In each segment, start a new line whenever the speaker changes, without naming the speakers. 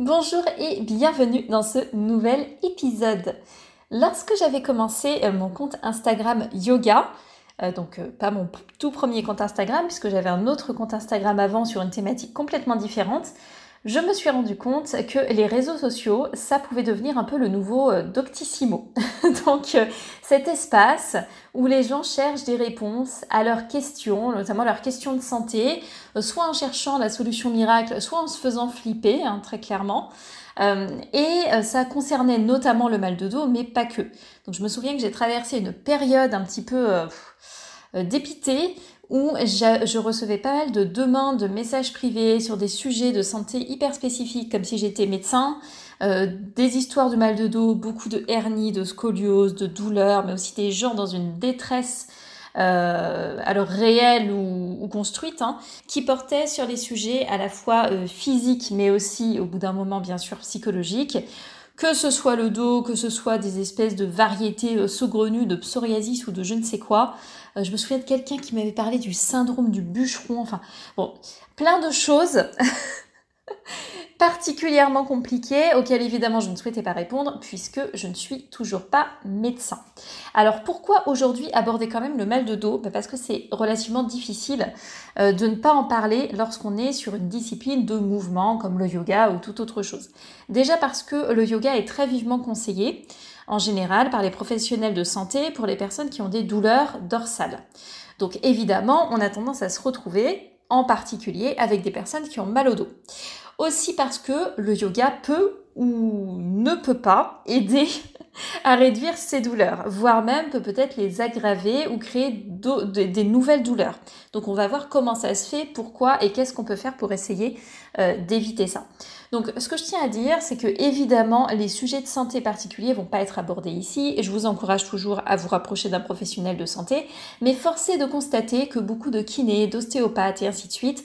Bonjour et bienvenue dans ce nouvel épisode. Lorsque j'avais commencé euh, mon compte Instagram yoga, euh, donc euh, pas mon tout premier compte Instagram puisque j'avais un autre compte Instagram avant sur une thématique complètement différente, je me suis rendu compte que les réseaux sociaux, ça pouvait devenir un peu le nouveau euh, Doctissimo. Donc euh, cet espace où les gens cherchent des réponses à leurs questions, notamment leurs questions de santé, euh, soit en cherchant la solution miracle, soit en se faisant flipper, hein, très clairement. et ça concernait notamment le mal de dos, mais pas que. Donc je me souviens que j'ai traversé une période un petit peu dépitée où je, recevais pas mal de demandes, de messages privés sur des sujets de santé hyper spécifiques, comme si j'étais médecin, euh, des histoires de mal de dos, beaucoup de hernie, de scoliose, de douleurs, mais aussi des gens dans une détresse euh, alors réelle ou, construite, hein, qui portaient sur les sujets à la fois euh, physiques, mais aussi au bout d'un moment bien sûr psychologiques, que ce soit le dos, que ce soit des espèces de variétés saugrenues de psoriasis ou de je ne sais quoi. Euh, je me souviens de quelqu'un qui m'avait parlé du syndrome du bûcheron, enfin bon, plein de choses particulièrement compliqué auquel évidemment je ne souhaitais pas répondre puisque je ne suis toujours pas médecin. Alors pourquoi aujourd'hui aborder quand même le mal de dos? Bah, Parce que c'est relativement difficile euh, de ne pas en parler lorsqu'on est sur une discipline de mouvement comme le yoga ou toute autre chose. Déjà parce que le yoga est très vivement conseillé en général par les professionnels de santé pour les personnes qui ont des douleurs dorsales. Donc évidemment, on a tendance à se retrouver en particulier avec des personnes qui ont mal au dos. Aussi parce que le yoga peut ou ne peut pas aider à réduire ces douleurs, voire même peut peut-être les aggraver ou créer des nouvelles douleurs. Donc on va voir comment ça se fait, pourquoi et qu'est-ce qu'on peut faire pour essayer euh, d'éviter ça. Donc ce que je tiens à dire, c'est que évidemment les sujets de santé particuliers vont pas être abordés ici et je vous encourage toujours à vous rapprocher d'un professionnel de santé, mais forcé de constater que beaucoup de kinés, d'ostéopathes et ainsi de suite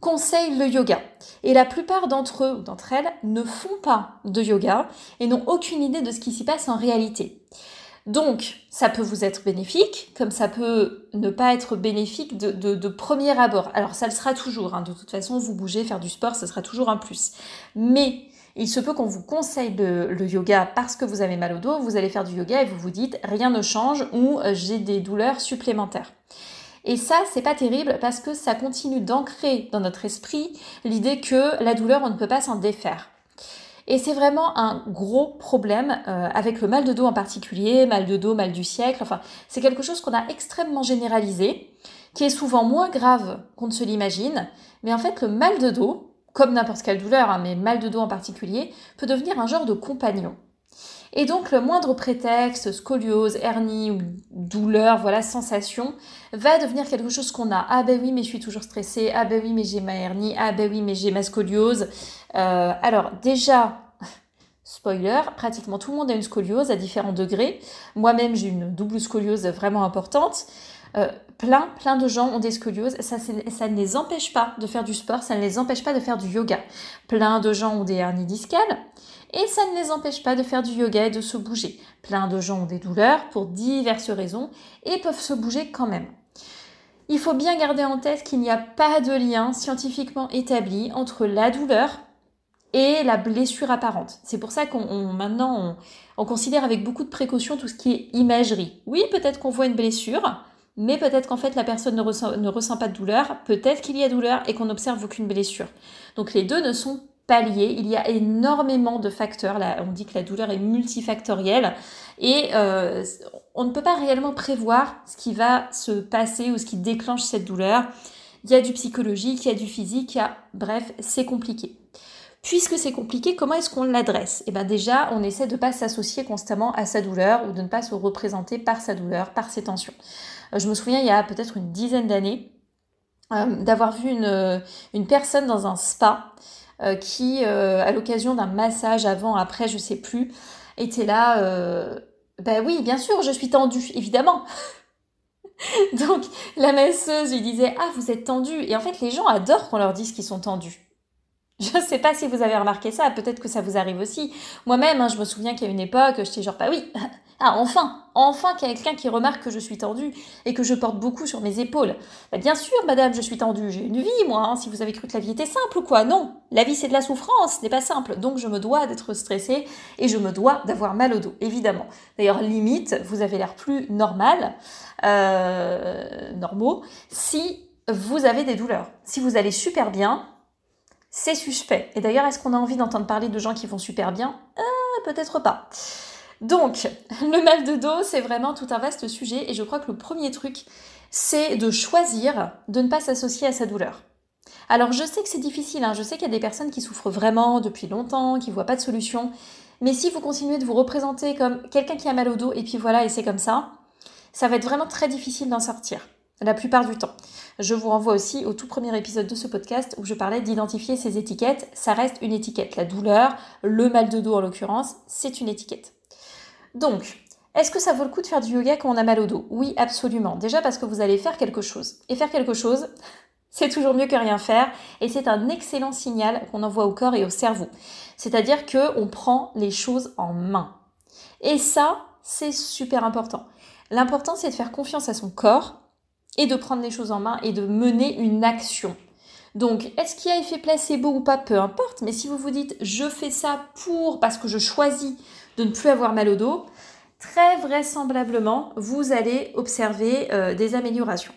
conseillent le yoga. Et la plupart d'entre eux ou d'entre elles ne font pas de yoga et n'ont aucune idée de ce qui s'y passe en réalité. Donc, ça peut vous être bénéfique, comme ça peut ne pas être bénéfique de, premier abord. Alors, ça le sera toujours. Hein. De toute façon, vous bougez, faire du sport, ce sera toujours un plus. Mais il se peut qu'on vous conseille le, yoga parce que vous avez mal au dos, vous allez faire du yoga et vous vous dites rien ne change ou euh, j'ai des douleurs supplémentaires. Et ça, c'est pas terrible parce que ça continue d'ancrer dans notre esprit l'idée que la douleur, on ne peut pas s'en défaire. Et c'est vraiment un gros problème euh, avec le mal de dos en particulier, mal de dos, mal du siècle. Enfin, c'est quelque chose qu'on a extrêmement généralisé, qui est souvent moins grave qu'on ne se l'imagine. Mais en fait, le mal de dos, comme n'importe quelle douleur, hein, mais mal de dos en particulier, peut devenir un genre de compagnon. Et donc le moindre prétexte, scoliose, hernie ou douleur, voilà, sensation, va devenir quelque chose qu'on a. Ah ben oui, mais je suis toujours stressée. Ah ben oui, mais j'ai ma hernie. Ah ben oui, mais j'ai ma scoliose. Euh, alors déjà, spoiler, pratiquement tout le monde a une scoliose à différents degrés. Moi-même, j'ai une double scoliose vraiment importante. Euh, plein, plein de gens ont des scolioses. Ça, ça ne les empêche pas de faire du sport, ça ne les empêche pas de faire du yoga. Plein de gens ont des hernies discales et ça ne les empêche pas de faire du yoga et de se bouger. Plein de gens ont des douleurs pour diverses raisons et peuvent se bouger quand même. Il faut bien garder en tête qu'il n'y a pas de lien scientifiquement établi entre la douleur et la blessure apparente. C'est pour ça qu'on maintenant on, considère avec beaucoup de précaution tout ce qui est imagerie. Oui, peut-être qu'on voit une blessure, mais peut-être qu'en fait la personne ne ressent, ne ressent pas de douleur, peut-être qu'il y a douleur et qu'on n'observe aucune blessure. Donc les deux ne sont Il y a énormément de facteurs. On dit que la douleur est multifactorielle et euh, on ne peut pas réellement prévoir ce qui va se passer ou ce qui déclenche cette douleur. Il y a du psychologique, il y a du physique, bref, c'est compliqué. Puisque c'est compliqué, comment est-ce qu'on l'adresse? Eh bien déjà, on essaie de ne pas s'associer constamment à sa douleur ou de ne pas se représenter par sa douleur, par ses tensions. Euh, je me souviens, il y a peut-être une dizaine d'années, euh, d'avoir vu une, personne dans un spa qui, euh, à l'occasion d'un massage avant, après, je sais plus, était là. ben oui, bien sûr, je suis tendue, évidemment. Donc la masseuse lui disait Ah, vous êtes tendue. Et en fait, les gens adorent qu'on leur dise qu'ils sont tendus. Je ne sais pas si vous avez remarqué ça, peut-être que ça vous arrive aussi. Moi-même, hein, je me souviens qu'à une époque, j'étais genre, bah oui, ah enfin, enfin quelqu'un qui remarque que je suis tendue et que je porte beaucoup sur mes épaules. Bah, bien sûr, madame, je suis tendue, j'ai une vie, moi, hein, si vous avez cru que la vie était simple ou quoi. Non, la vie c'est de la souffrance, ce n'est pas simple. Donc je me dois d'être stressée et je me dois d'avoir mal au dos, évidemment. D'ailleurs, limite, vous avez l'air plus normal, euh, normaux, si vous avez des douleurs. Si vous allez super bien, c'est suspect. Et d'ailleurs, est-ce qu'on a envie d'entendre parler de gens qui vont super bien? Euh, Peut-être pas. Donc, le mal de dos, c'est vraiment tout un vaste sujet et je crois que le premier truc, c'est de choisir de ne pas s'associer à sa douleur. Alors, je sais que c'est difficile, hein. je sais qu'il y a des personnes qui souffrent vraiment depuis longtemps, qui ne voient pas de solution, mais si vous continuez de vous représenter comme quelqu'un qui a mal au dos et puis voilà, et c'est comme ça, ça va être vraiment très difficile d'en sortir la plupart du temps. Je vous renvoie aussi au tout premier épisode de ce podcast où je parlais d'identifier ces étiquettes. Ça reste une étiquette. La douleur, le mal de dos en l'occurrence, c'est une étiquette. Donc, est-ce que ça vaut le coup de faire du yoga quand on a mal au dos? Oui, absolument. Déjà parce que vous allez faire quelque chose. Et faire quelque chose, c'est toujours mieux que rien faire et c'est un excellent signal qu'on envoie au corps et au cerveau. C'est-à-dire que on prend les choses en main. Et ça, c'est super important. L'important, c'est de faire confiance à son corps et de prendre les choses en main et de mener une action. Donc, est-ce qu'il y a effet placebo ou pas? Peu importe, mais si vous vous dites je fais ça pour parce que je choisis de ne plus avoir mal au dos, très vraisemblablement, vous allez observer euh, des améliorations.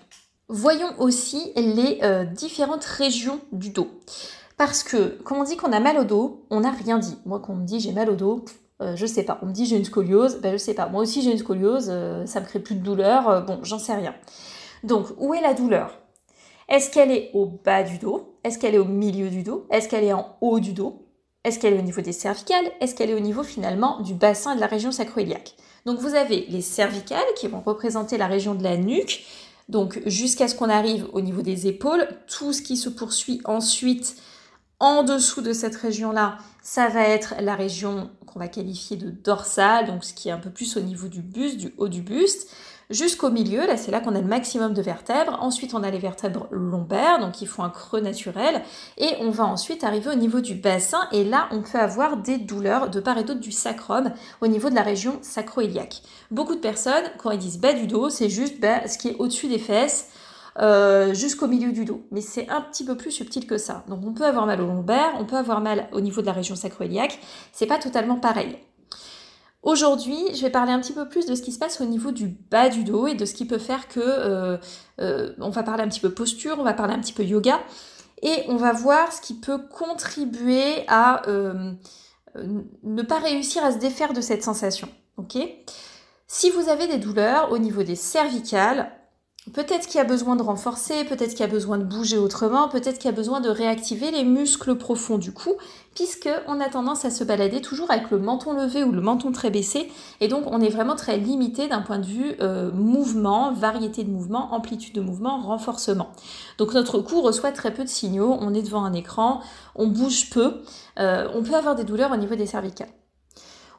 Voyons aussi les euh, différentes régions du dos. Parce que, quand on dit qu'on a mal au dos, on n'a rien dit. Moi, quand on me dit j'ai mal au dos, euh, je sais pas. On me dit j'ai une scoliose, ben je sais pas. Moi aussi j'ai une scoliose, ça me crée plus de douleur, bon, j'en sais rien. Donc, où est la douleur? Est-ce qu'elle est au bas du dos? Est-ce qu'elle est au milieu du dos? Est-ce qu'elle est en haut du dos? Est-ce qu'elle est au niveau des cervicales? Est-ce qu'elle est au niveau finalement du bassin de la région sacroiliaque? Donc, vous avez les cervicales qui vont représenter la région de la nuque. Donc, jusqu'à ce qu'on arrive au niveau des épaules, tout ce qui se poursuit ensuite en dessous de cette région-là, ça va être la région qu'on va qualifier de dorsale, donc ce qui est un peu plus au niveau du buste, du haut du buste jusqu'au milieu, là c'est là qu'on a le maximum de vertèbres. Ensuite on a les vertèbres lombaires, donc il faut un creux naturel. Et on va ensuite arriver au niveau du bassin et là on peut avoir des douleurs de part et d'autre du sacrum au niveau de la région sacro-iliaque. Beaucoup de personnes, quand ils disent bas du dos, c'est juste bas, ce qui est au-dessus des fesses. Euh, jusqu'au milieu du dos. Mais c'est un petit peu plus subtil que ça. Donc on peut avoir mal au lombaire, on peut avoir mal au niveau de la région sacro-iliaque. C'est pas totalement pareil. Aujourd'hui, je vais parler un petit peu plus de ce qui se passe au niveau du bas du dos et de ce qui peut faire que euh, euh, on va parler un petit peu posture, on va parler un petit peu yoga et on va voir ce qui peut contribuer à euh, ne pas réussir à se défaire de cette sensation. Ok? Si vous avez des douleurs au niveau des cervicales, Peut-être qu'il y a besoin de renforcer, peut-être qu'il y a besoin de bouger autrement, peut-être qu'il y a besoin de réactiver les muscles profonds du cou, puisque on a tendance à se balader toujours avec le menton levé ou le menton très baissé, et donc on est vraiment très limité d'un point de vue euh, mouvement, variété de mouvement, amplitude de mouvement, renforcement. Donc notre cou reçoit très peu de signaux, on est devant un écran, on bouge peu, euh, on peut avoir des douleurs au niveau des cervicales.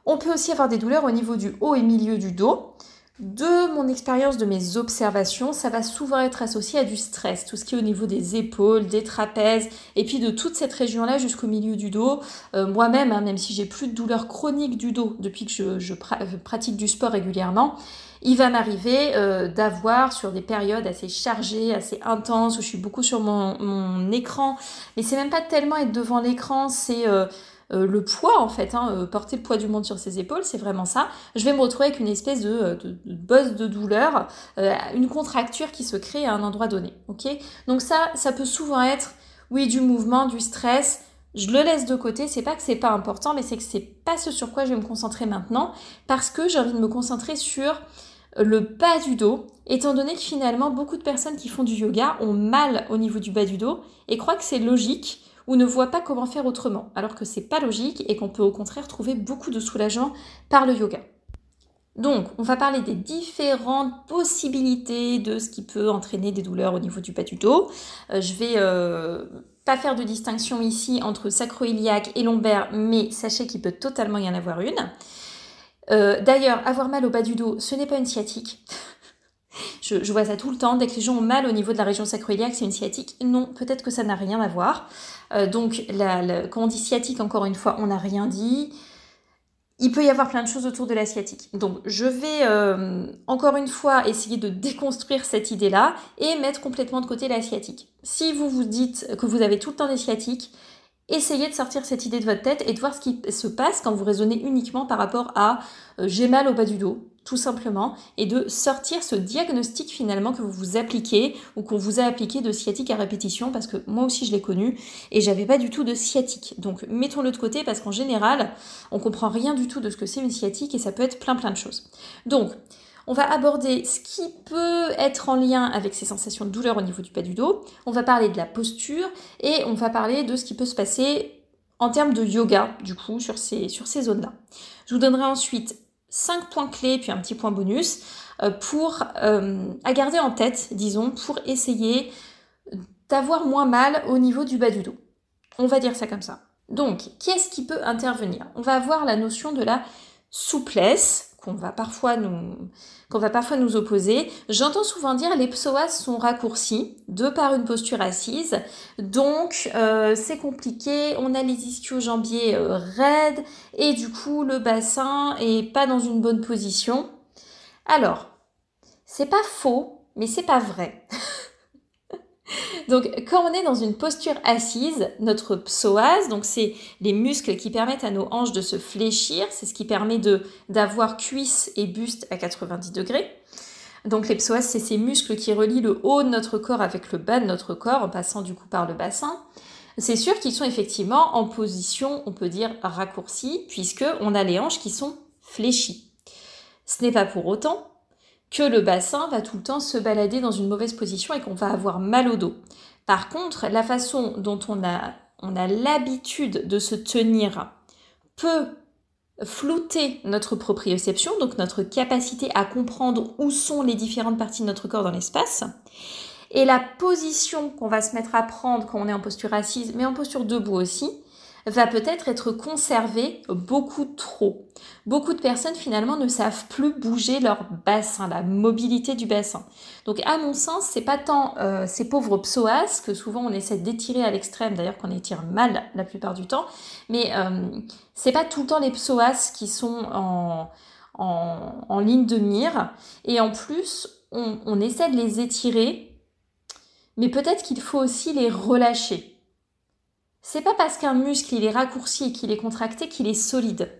On peut aussi avoir des douleurs au niveau du haut et milieu du dos. De mon expérience, de mes observations, ça va souvent être associé à du stress, tout ce qui est au niveau des épaules, des trapèzes, et puis de toute cette région-là jusqu'au milieu du dos. Euh, moi-même, hein, même si j'ai plus de douleur chronique du dos depuis que je, pratique du sport régulièrement, il va m'arriver euh, d'avoir sur des périodes assez chargées, assez intenses, où je suis beaucoup sur mon, écran, mais c'est même pas tellement être devant l'écran, c'est... Euh, euh, le poids en fait, hein, euh, porter le poids du monde sur ses épaules, c'est vraiment ça. Je vais me retrouver avec une espèce de, euh, de, bosse de douleur, une contracture qui se crée à un endroit donné. Ok? Donc ça, ça peut souvent être, oui, du mouvement, du stress. Je le laisse de côté, c'est pas que c'est pas important, mais c'est que c'est pas ce sur quoi je vais me concentrer maintenant, parce que j'ai envie de me concentrer sur le bas du dos, étant donné que finalement beaucoup de personnes qui font du yoga ont mal au niveau du bas du dos et croient que c'est logique ou ne voit pas comment faire autrement, alors que c'est pas logique et qu'on peut au contraire trouver beaucoup de soulagement par le yoga. Donc, on va parler des différentes possibilités de ce qui peut entraîner des douleurs au niveau du bas du dos. Euh, je vais euh, pas faire de distinction ici entre sacro-iliaque et lombaire, mais sachez qu'il peut totalement y en avoir une. Euh, d'ailleurs, avoir mal au bas du dos, ce n'est pas une sciatique. Je, vois ça tout le temps. Dès que les gens ont mal au niveau de la région sacro-iliaque, c'est une sciatique. Non, peut-être que ça n'a rien à voir. Euh, donc, quand on dit sciatique, encore une fois, on n'a rien dit il peut y avoir plein de choses autour de l'asiatique. Donc je vais euh, encore une fois essayer de déconstruire cette idée-là et mettre complètement de côté l'asiatique. Si vous vous dites que vous avez tout le temps l'asiatique, essayez de sortir cette idée de votre tête et de voir ce qui se passe quand vous raisonnez uniquement par rapport à euh, j'ai mal au bas du dos, tout simplement, et de sortir ce diagnostic finalement que vous vous appliquez ou qu'on vous a appliqué de sciatique à répétition, parce que moi aussi je l'ai connu et j'avais pas du tout de sciatique. Donc mettons-le de côté parce qu'en général, on comprend rien du tout de ce que c'est une sciatique et ça peut être plein plein de choses. Donc, on va aborder ce qui peut être en lien avec ces sensations de douleur au niveau du bas du dos. On va parler de la posture et on va parler de ce qui peut se passer en termes de yoga, du coup, sur ces, sur ces zones-là. Je vous donnerai ensuite 5 points clés, puis un petit point bonus, euh, pour, euh, à garder en tête, disons, pour essayer d'avoir moins mal au niveau du bas du dos. On va dire ça comme ça. Donc, qu'est-ce qui peut intervenir? On va avoir la notion de la souplesse, qu'on va parfois nous opposer. J'entends souvent dire les psoas sont raccourcis de par une posture assise, donc euh, c'est compliqué. On a les ischio-jambiers euh, raides et du coup le bassin est pas dans une bonne position. Alors, c'est pas faux, mais c'est pas vrai. Donc, quand on est dans une posture assise, notre psoas, donc c'est les muscles qui permettent à nos hanches de se fléchir, c'est ce qui permet de d'avoir cuisse et buste à 90 degrés. Donc les psoas, c'est ces muscles qui relient le haut de notre corps avec le bas de notre corps en passant du coup par le bassin. C'est sûr qu'ils sont effectivement en position, on peut dire raccourcie, puisque on a les hanches qui sont fléchies. Ce n'est pas pour autant que le bassin va tout le temps se balader dans une mauvaise position et qu'on va avoir mal au dos. Par contre, la façon dont on a, on a l'habitude de se tenir peut flouter notre proprioception, donc notre capacité à comprendre où sont les différentes parties de notre corps dans l'espace. Et la position qu'on va se mettre à prendre quand on est en posture assise, mais en posture debout aussi, va peut-être être conservé beaucoup trop. Beaucoup de personnes finalement ne savent plus bouger leur bassin, la mobilité du bassin. Donc à mon sens, c'est pas tant euh, ces pauvres psoas que souvent on essaie d'étirer à l'extrême, d'ailleurs qu'on étire mal la plupart du temps, mais euh, c'est pas tout le temps les psoas qui sont en, en, ligne de mire. Et en plus, on essaie de les étirer, mais peut-être qu'il faut aussi les relâcher. C'est pas parce qu'un muscle il est raccourci et qu'il est contracté qu'il est solide.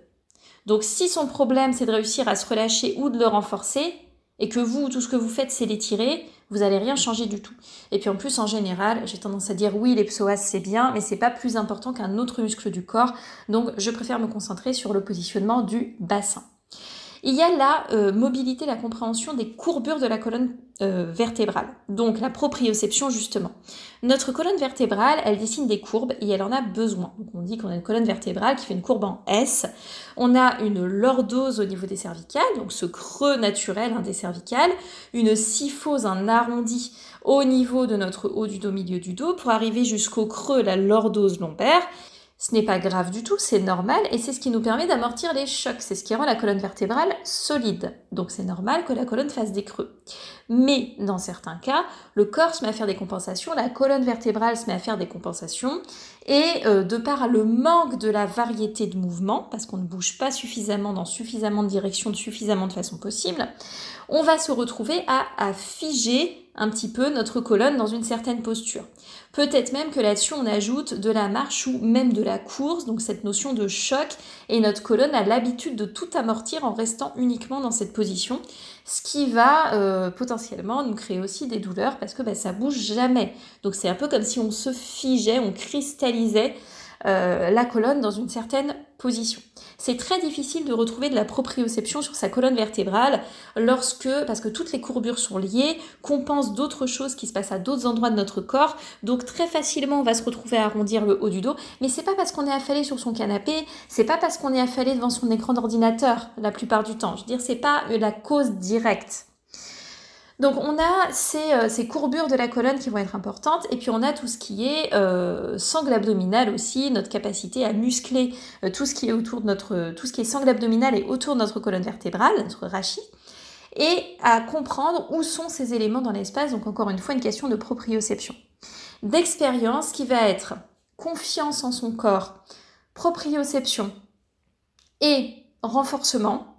Donc si son problème c'est de réussir à se relâcher ou de le renforcer, et que vous, tout ce que vous faites c'est l'étirer, vous n'allez rien changer du tout. Et puis en plus, en général, j'ai tendance à dire oui, les psoas c'est bien, mais c'est pas plus important qu'un autre muscle du corps. Donc je préfère me concentrer sur le positionnement du bassin. Il y a la euh, mobilité, la compréhension des courbures de la colonne euh, vertébrale, donc la proprioception justement. Notre colonne vertébrale, elle dessine des courbes et elle en a besoin. On dit qu'on a une colonne vertébrale qui fait une courbe en S. On a une lordose au niveau des cervicales, donc ce creux naturel hein, des cervicales, une syphose, un arrondi au niveau de notre haut du dos, milieu du dos, pour arriver jusqu'au creux, la lordose lombaire, ce n'est pas grave du tout, c'est normal et c'est ce qui nous permet d'amortir les chocs. C'est ce qui rend la colonne vertébrale solide. Donc c'est normal que la colonne fasse des creux. Mais dans certains cas, le corps se met à faire des compensations, la colonne vertébrale se met à faire des compensations et euh, de par le manque de la variété de mouvements, parce qu'on ne bouge pas suffisamment dans suffisamment de directions, de suffisamment de façon possible, on va se retrouver à, à figer un petit peu notre colonne dans une certaine posture. Peut-être même que là-dessus on ajoute de la marche ou même de la course, donc cette notion de choc, et notre colonne a l'habitude de tout amortir en restant uniquement dans cette position, ce qui va euh, potentiellement nous créer aussi des douleurs parce que bah, ça bouge jamais. Donc c'est un peu comme si on se figeait, on cristallisait euh, la colonne dans une certaine position. C'est très difficile de retrouver de la proprioception sur sa colonne vertébrale lorsque, parce que toutes les courbures sont liées, qu'on pense d'autres choses qui se passent à d'autres endroits de notre corps. Donc très facilement, on va se retrouver à arrondir le haut du dos. Mais c'est pas parce qu'on est affalé sur son canapé, c'est pas parce qu'on est affalé devant son écran d'ordinateur la plupart du temps. Je veux dire, c'est pas la cause directe. Donc on a ces, ces, courbures de la colonne qui vont être importantes et puis on a tout ce qui est euh, sangle abdominal aussi, notre capacité à muscler tout ce qui est autour de notre tout ce qui est sangle abdominal et autour de notre colonne vertébrale, notre rachis et à comprendre où sont ces éléments dans l'espace. Donc encore une fois, une question de proprioception. D'expérience qui va être confiance en son corps, proprioception et renforcement.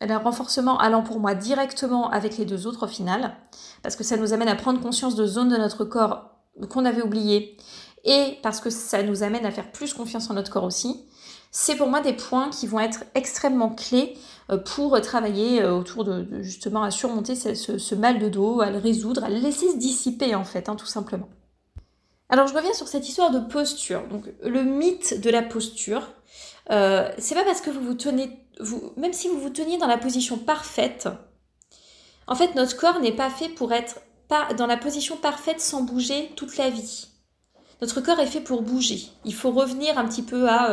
Le renforcement allant pour moi directement avec les deux autres au final, parce que ça nous amène à prendre conscience de zones de notre corps qu'on avait oubliées, et parce que ça nous amène à faire plus confiance en notre corps aussi. C'est pour moi des points qui vont être extrêmement clés euh, pour travailler euh, autour de, justement à surmonter ce, mal de dos, à le résoudre, à le laisser se dissiper en fait, hein, tout simplement. Alors je reviens sur cette histoire de posture. Donc le mythe de la posture, euh, c'est pas parce que vous vous tenez, même si vous vous teniez dans la position parfaite, en fait notre corps n'est pas fait pour être dans la position parfaite sans bouger toute la vie. Notre corps est fait pour bouger. Il faut revenir un petit peu à,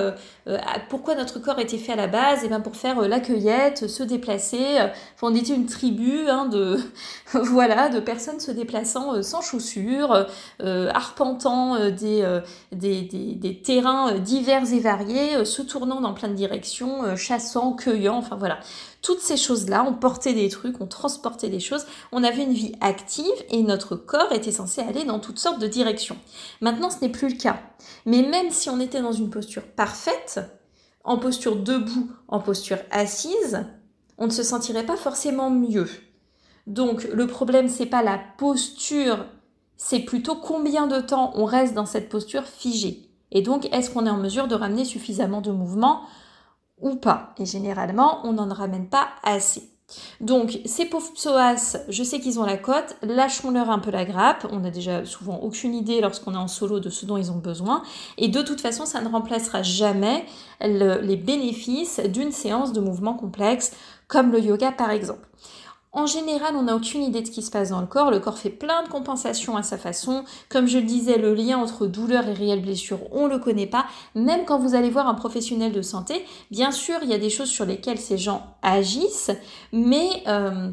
euh, pourquoi notre corps était fait à la base, et bien pour faire euh, la cueillette, se déplacer. on était une tribu hein, de voilà de personnes se déplaçant euh, sans chaussures, arpentant des, des, des, terrains divers et variés, se tournant dans plein de directions, chassant, cueillant, enfin voilà. Toutes ces choses-là, on portait des trucs, on transportait des choses, on avait une vie active et notre corps était censé aller dans toutes sortes de directions. Maintenant, ce n'est plus le cas. Mais même si on était dans une posture parfaite, en posture debout, en posture assise, on ne se sentirait pas forcément mieux. Donc le problème c'est pas la posture, c'est plutôt combien de temps on reste dans cette posture figée. Et donc est-ce qu'on est en mesure de ramener suffisamment de mouvement ou pas. Et généralement, on n'en ramène pas assez. Donc, ces pauvres psoas, je sais qu'ils ont la cote, lâchons-leur un peu la grappe. On n'a déjà souvent aucune idée lorsqu'on est en solo de ce dont ils ont besoin. Et de toute façon, ça ne remplacera jamais les bénéfices d'une séance de mouvement complexe, comme le yoga par exemple. En général, on n'a aucune idée de ce qui se passe dans le corps. Le corps fait plein de compensations à sa façon. Comme je le disais, le lien entre douleur et réelle blessure, on ne le connaît pas. Même quand vous allez voir un professionnel de santé, bien sûr, il y a des choses sur lesquelles ces gens agissent, mais euh,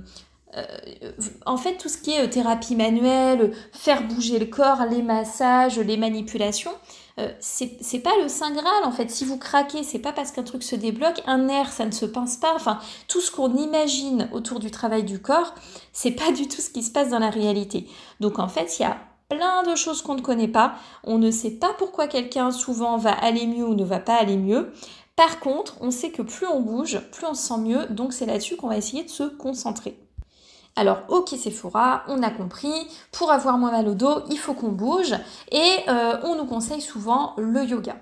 euh, en fait, tout ce qui est euh, thérapie manuelle, faire bouger le corps, les massages, les manipulations, euh, c'est pas le saint graal en fait. Si vous craquez, c'est pas parce qu'un truc se débloque, un nerf, ça ne se pince pas. Enfin, tout ce qu'on imagine autour du travail du corps, c'est pas du tout ce qui se passe dans la réalité. Donc en fait, il y a plein de choses qu'on ne connaît pas. On ne sait pas pourquoi quelqu'un souvent va aller mieux ou ne va pas aller mieux. Par contre, on sait que plus on bouge, plus on se sent mieux. Donc c'est là-dessus qu'on va essayer de se concentrer. Alors, ok Sephora, on a compris, pour avoir moins mal au dos, il faut qu'on bouge et euh, on nous conseille souvent le yoga.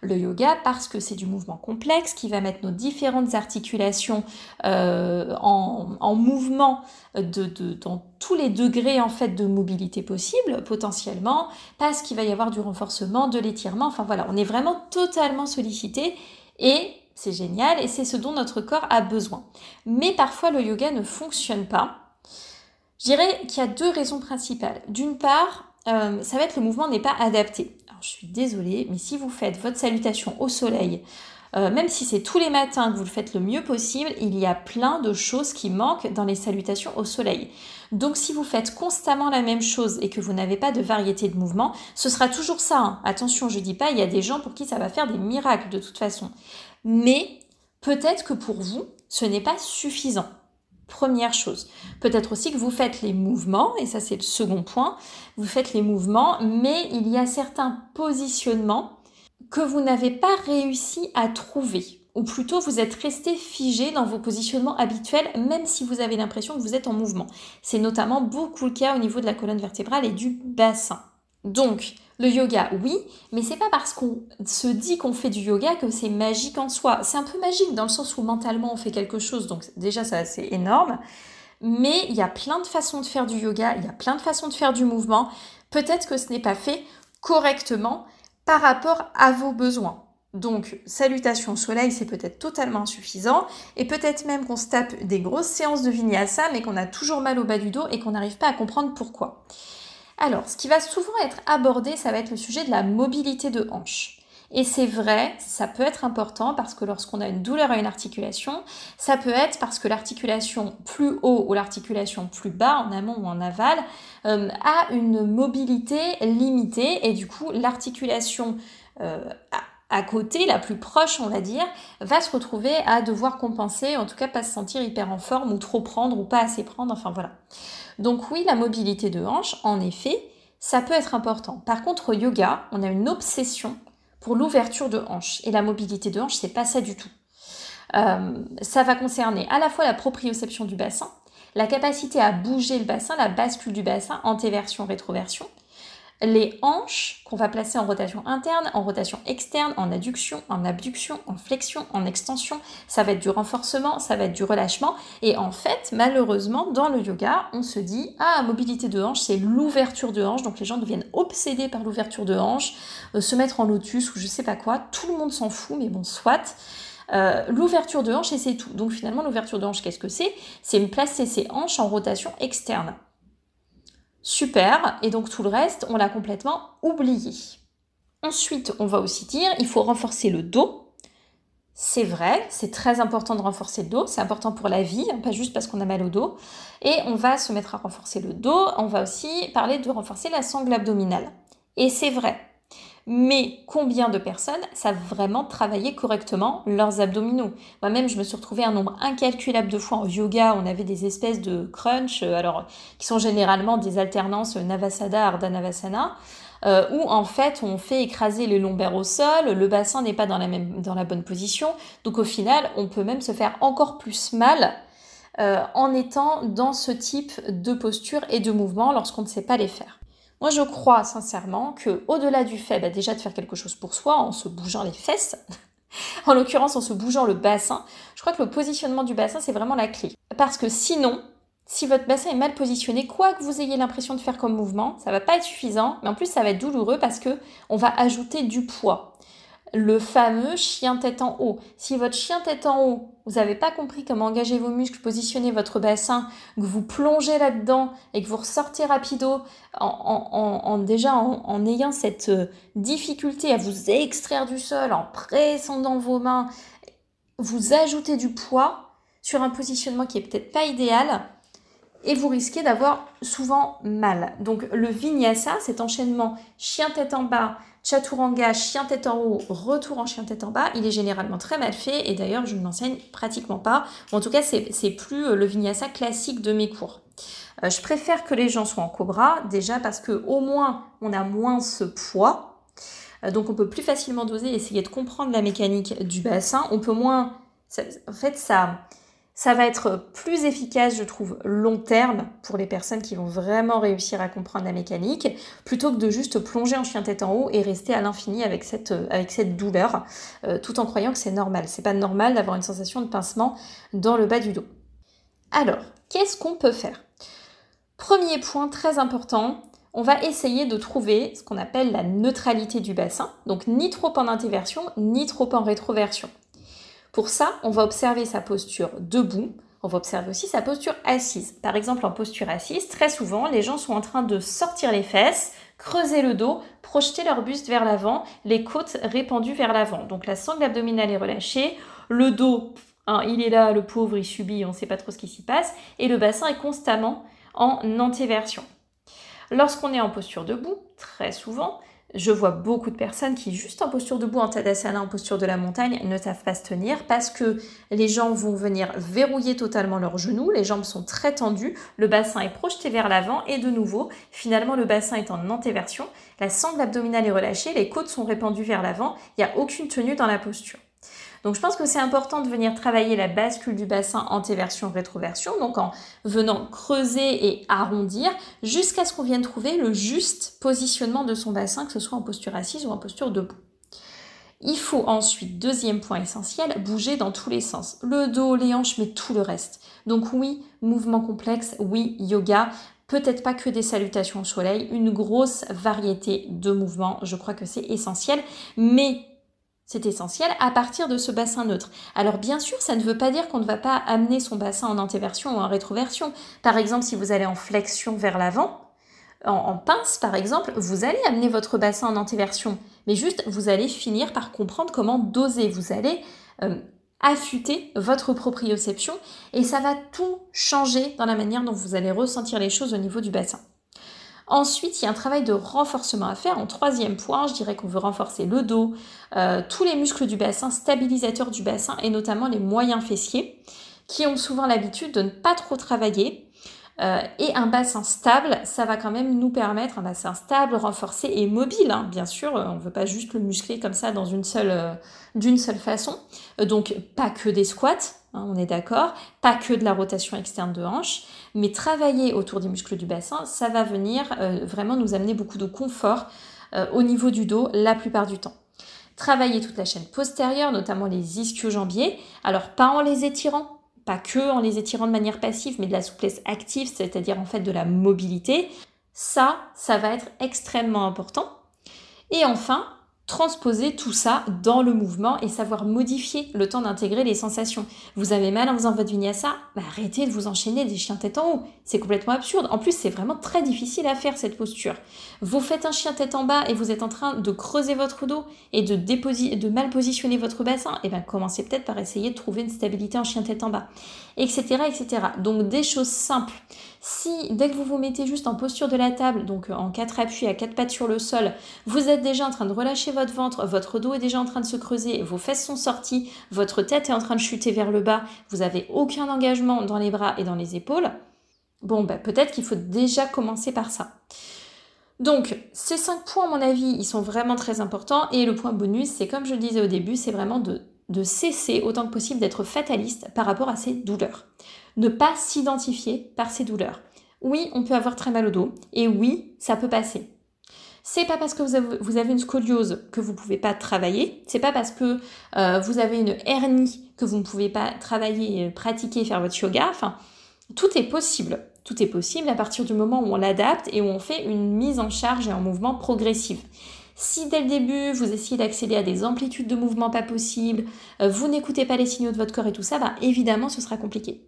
Le yoga parce que c'est du mouvement complexe qui va mettre nos différentes articulations euh, en, mouvement dans tous les degrés en fait de mobilité possible potentiellement, parce qu'il va y avoir du renforcement, de l'étirement, enfin voilà, on est vraiment totalement sollicité et c'est génial et c'est ce dont notre corps a besoin. Mais parfois le yoga ne fonctionne pas je dirais qu'il y a deux raisons principales. D'une part, euh, ça va être le mouvement n'est pas adapté. Alors je suis désolée, mais si vous faites votre salutation au soleil, euh, même si c'est tous les matins que vous le faites le mieux possible, il y a plein de choses qui manquent dans les salutations au soleil. Donc si vous faites constamment la même chose et que vous n'avez pas de variété de mouvement, ce sera toujours ça. Hein. Attention, je dis pas, il y a des gens pour qui ça va faire des miracles de toute façon. Mais peut-être que pour vous, ce n'est pas suffisant. Première chose. Peut-être aussi que vous faites les mouvements, et ça c'est le second point, vous faites les mouvements, mais il y a certains positionnements que vous n'avez pas réussi à trouver. Ou plutôt vous êtes resté figé dans vos positionnements habituels, même si vous avez l'impression que vous êtes en mouvement. C'est notamment beaucoup le cas au niveau de la colonne vertébrale et du bassin. Donc, le yoga, oui, mais c'est pas parce qu'on se dit qu'on fait du yoga que c'est magique en soi. C'est un peu magique dans le sens où mentalement on fait quelque chose, donc déjà ça c'est énorme. Mais il y a plein de façons de faire du yoga, il y a plein de façons de faire du mouvement. Peut-être que ce n'est pas fait correctement par rapport à vos besoins. Donc, salutation au soleil, c'est peut-être totalement insuffisant. Et peut-être même qu'on se tape des grosses séances de vinyasa, mais qu'on a toujours mal au bas du dos et qu'on n'arrive pas à comprendre pourquoi. Alors, ce qui va souvent être abordé, ça va être le sujet de la mobilité de hanche. Et c'est vrai, ça peut être important parce que lorsqu'on a une douleur à une articulation, ça peut être parce que l'articulation plus haut ou l'articulation plus bas, en amont ou en aval, euh, a une mobilité limitée et du coup l'articulation euh, à côté, la plus proche, on va dire, va se retrouver à devoir compenser, en tout cas pas se sentir hyper en forme ou trop prendre ou pas assez prendre, enfin voilà. Donc oui, la mobilité de hanche, en effet, ça peut être important. Par contre, au yoga, on a une obsession pour l'ouverture de hanche. Et la mobilité de hanche, c'est pas ça du tout. Euh, ça va concerner à la fois la proprioception du bassin, la capacité à bouger le bassin, la bascule du bassin, antéversion, rétroversion, les hanches qu'on va placer en rotation interne, en rotation externe, en adduction, en abduction, en flexion, en extension. Ça va être du renforcement, ça va être du relâchement. Et en fait, malheureusement, dans le yoga, on se dit, ah, mobilité de hanche, c'est l'ouverture de hanche. Donc les gens deviennent obsédés par l'ouverture de hanche, euh, se mettre en lotus ou je sais pas quoi. Tout le monde s'en fout, mais bon, soit. Euh, l'ouverture de hanche et c'est tout. Donc finalement, l'ouverture de hanche, qu'est-ce que c'est? C'est placer ses hanches en rotation externe. Super, et donc tout le reste, on l'a complètement oublié. Ensuite, on va aussi dire, il faut renforcer le dos. C'est vrai, c'est très important de renforcer le dos, c'est important pour la vie, hein, pas juste parce qu'on a mal au dos. Et on va se mettre à renforcer le dos, on va aussi parler de renforcer la sangle abdominale. Et c'est vrai, mais combien de personnes savent vraiment travailler correctement leurs abdominaux? Moi-même, je me suis retrouvée un nombre incalculable de fois en yoga. On avait des espèces de crunch, euh, alors qui sont généralement des alternances Navasana, Ardha Navasana. Euh, où en fait on fait écraser les lombaires au sol, le bassin n'est pas dans la, même, dans la bonne position, donc au final on peut même se faire encore plus mal euh, en étant dans ce type de posture et de mouvement lorsqu'on ne sait pas les faire. Moi, je crois sincèrement que, au-delà du fait bah, déjà de faire quelque chose pour soi en se bougeant les fesses, en l'occurrence en se bougeant le bassin, je crois que le positionnement du bassin c'est vraiment la clé. Parce que sinon, si votre bassin est mal positionné, quoi que vous ayez l'impression de faire comme mouvement, ça va pas être suffisant, mais en plus ça va être douloureux parce que on va ajouter du poids le fameux chien tête en haut. Si votre chien tête en haut, vous n'avez pas compris comment engager vos muscles, positionner votre bassin, que vous plongez là-dedans et que vous ressortez rapido en, déjà en, ayant cette euh, difficulté à vous extraire du sol, en pressant dans vos mains, vous ajoutez du poids sur un positionnement qui est peut-être pas idéal et vous risquez d'avoir souvent mal. Donc le vinyasa, cet enchaînement chien tête en bas, Chaturanga, chien tête en haut, retour en chien tête en bas, il est généralement très mal fait et d'ailleurs je ne l'enseigne pratiquement pas. en tout cas, c'est plus euh, le vinyasa classique de mes cours. Euh, je préfère que les gens soient en cobra, déjà parce que au moins on a moins ce poids. Euh, donc on peut plus facilement doser, essayer de comprendre la mécanique du bassin. On peut moins. en fait, ça ça va être plus efficace, je trouve, long terme pour les personnes qui vont vraiment réussir à comprendre la mécanique, plutôt que de juste plonger en chien tête en haut et rester à l'infini avec cette, cette douleur, euh, tout en croyant que c'est normal. C'est pas normal d'avoir une sensation de pincement dans le bas du dos. Alors, qu'est-ce qu'on peut faire? Premier point très important, on va essayer de trouver ce qu'on appelle la neutralité du bassin, donc ni trop en intéversion, ni trop en rétroversion. Pour ça, on va observer sa posture debout. On va observer aussi sa posture assise. Par exemple, en posture assise, très souvent, les gens sont en train de sortir les fesses, creuser le dos, projeter leur buste vers l'avant, les côtes répandues vers l'avant. Donc la sangle abdominale est relâchée, le dos, hein, il est là, le pauvre, il subit, on ne sait pas trop ce qui s'y passe, et le bassin est constamment en antéversion. Lorsqu'on est en posture debout, très souvent, je vois beaucoup de personnes qui, juste en posture debout, en Tadasana, en posture de la montagne, ne savent pas se tenir parce que les gens vont venir verrouiller totalement leurs genoux, les jambes sont très tendues, le bassin est projeté vers l'avant et de nouveau, finalement, le bassin est en antéversion, la sangle abdominale est relâchée, les côtes sont répandues vers l'avant, il n'y a aucune tenue dans la posture. Donc je pense que c'est important de venir travailler la bascule du bassin antéversion-rétroversion, donc en venant creuser et arrondir jusqu'à ce qu'on vienne trouver le juste positionnement de son bassin, que ce soit en posture assise ou en posture debout. Il faut ensuite, deuxième point essentiel, bouger dans tous les sens. Le dos, les hanches, mais tout le reste. Donc oui, mouvement complexe, oui, yoga, peut-être pas que des salutations au soleil, une grosse variété de mouvements, je crois que c'est essentiel, mais c'est essentiel à partir de ce bassin neutre. Alors bien sûr, ça ne veut pas dire qu'on ne va pas amener son bassin en antéversion ou en rétroversion. Par exemple, si vous allez en flexion vers l'avant, en, pince par exemple, vous allez amener votre bassin en antéversion. Mais juste, vous allez finir par comprendre comment doser. Vous allez euh, affûter votre proprioception et ça va tout changer dans la manière dont vous allez ressentir les choses au niveau du bassin. Ensuite, il y a un travail de renforcement à faire. En troisième point, je dirais qu'on veut renforcer le dos, euh, tous les muscles du bassin, stabilisateurs du bassin et notamment les moyens fessiers qui ont souvent l'habitude de ne pas trop travailler euh, et un bassin stable, ça va quand même nous permettre, un bassin stable, renforcé et mobile, hein. bien sûr, euh, on ne veut pas juste le muscler comme ça dans une seule, d'une seule façon. donc pas que des squats, hein, on est d'accord, pas que de la rotation externe de hanche, mais travailler autour des muscles du bassin, ça va venir vraiment nous amener beaucoup de confort au niveau du dos la plupart du temps travailler toute la chaîne postérieure, notamment les ischio-jambiers. Alors pas en les étirant, pas que en les étirant de manière passive, mais de la souplesse active, c'est-à-dire en fait de la mobilité. Ça, ça va être extrêmement important. Et enfin, transposer tout ça dans le mouvement et savoir modifier le temps d'intégrer les sensations. Vous avez mal en faisant votre vinyasa bah Arrêtez de vous enchaîner des chiens tête en haut. C'est complètement absurde. En plus, c'est vraiment très difficile à faire cette posture. Vous faites un chien tête en bas et vous êtes en train de creuser votre dos et de, de mal positionner votre bassin. Et eh bien, commencez peut-être par essayer de trouver une stabilité en chien tête en bas, etc., etc. Donc, des choses simples. Si dès que vous vous mettez juste en posture de la table, donc en quatre appuis à quatre pattes sur le sol, vous êtes déjà en train de relâcher votre ventre, votre dos est déjà en train de se creuser, vos fesses sont sorties, votre tête est en train de chuter vers le bas, vous n'avez aucun engagement dans les bras et dans les épaules, bon, bah, peut-être qu'il faut déjà commencer par ça. Donc, ces cinq points, à mon avis, ils sont vraiment très importants. Et le point bonus, c'est comme je le disais au début, c'est vraiment de, de cesser autant que possible d'être fataliste par rapport à ces douleurs ne pas s'identifier par ces douleurs. Oui, on peut avoir très mal au dos et oui, ça peut passer. C'est pas parce que vous avez, une scoliose que vous ne pouvez pas travailler. C'est pas parce que euh, vous avez une hernie que vous ne pouvez pas travailler, pratiquer, faire votre yoga. Tout est possible. Tout est possible à partir du moment où on l'adapte et où on fait une mise en charge et en mouvement progressif. Si dès le début, vous essayez d'accéder à des amplitudes de mouvement pas possibles, euh, vous n'écoutez pas les signaux de votre corps et tout ça, bah, évidemment, ce sera compliqué.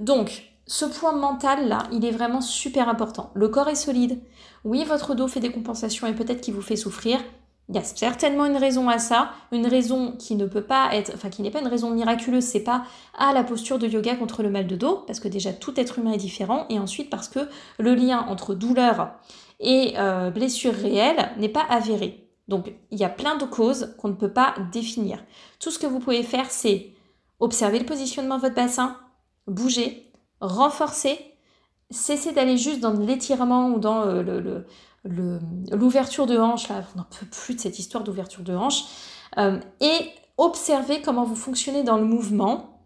Donc, ce point mental là, il est vraiment super important. Le corps est solide. Oui, votre dos fait des compensations et peut-être qu'il vous fait souffrir. Il y a certainement une raison à ça, une raison qui ne peut pas être, enfin qui n'est pas une raison miraculeuse, c'est pas à la posture de yoga contre le mal de dos, parce que déjà tout être humain est différent, et ensuite parce que le lien entre douleur et euh, blessure réelle n'est pas avéré. Donc il y a plein de causes qu'on ne peut pas définir. Tout ce que vous pouvez faire, c'est observer le positionnement de votre bassin, bouger, renforcer, cesser d'aller juste dans l'étirement ou dans euh, l'ouverture de hanche, là, on n'en peut plus de cette histoire d'ouverture de hanche, euh, et observer comment vous fonctionnez dans le mouvement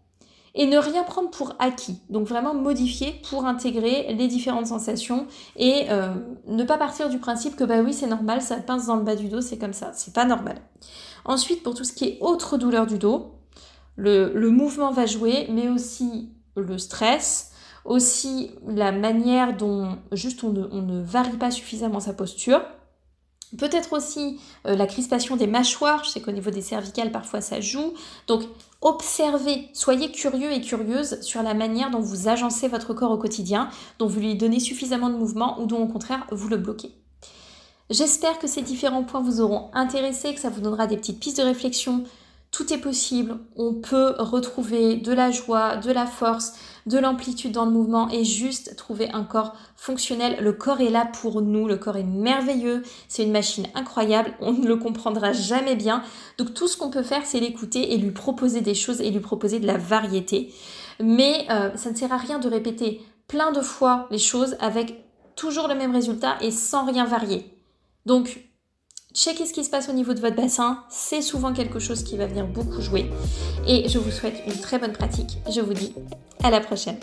et ne rien prendre pour acquis. Donc vraiment modifier pour intégrer les différentes sensations et euh, ne pas partir du principe que bah oui c'est normal, ça pince dans le bas du dos, c'est comme ça, c'est pas normal. Ensuite pour tout ce qui est autre douleur du dos, le, le mouvement va jouer, mais aussi le stress, aussi la manière dont juste on ne, varie pas suffisamment sa posture. Peut-être aussi euh, la crispation des mâchoires, je sais qu'au niveau des cervicales parfois ça joue. Donc observez, soyez curieux et curieuse sur la manière dont vous agencez votre corps au quotidien, dont vous lui donnez suffisamment de mouvement ou dont au contraire vous le bloquez. J'espère que ces différents points vous auront intéressé, que ça vous donnera des petites pistes de réflexion tout est possible. On peut retrouver de la joie, de la force, de l'amplitude dans le mouvement et juste trouver un corps fonctionnel. Le corps est là pour nous, le corps est merveilleux, c'est une machine incroyable, on ne le comprendra jamais bien. Donc tout ce qu'on peut faire, c'est l'écouter et lui proposer des choses et lui proposer de la variété. Mais euh, ça ne sert à rien de répéter plein de fois les choses avec toujours le même résultat et sans rien varier. Donc Checkez ce qui se passe au niveau de votre bassin, c'est souvent quelque chose qui va venir beaucoup jouer. Et je vous souhaite une très bonne pratique. Je vous dis à la prochaine.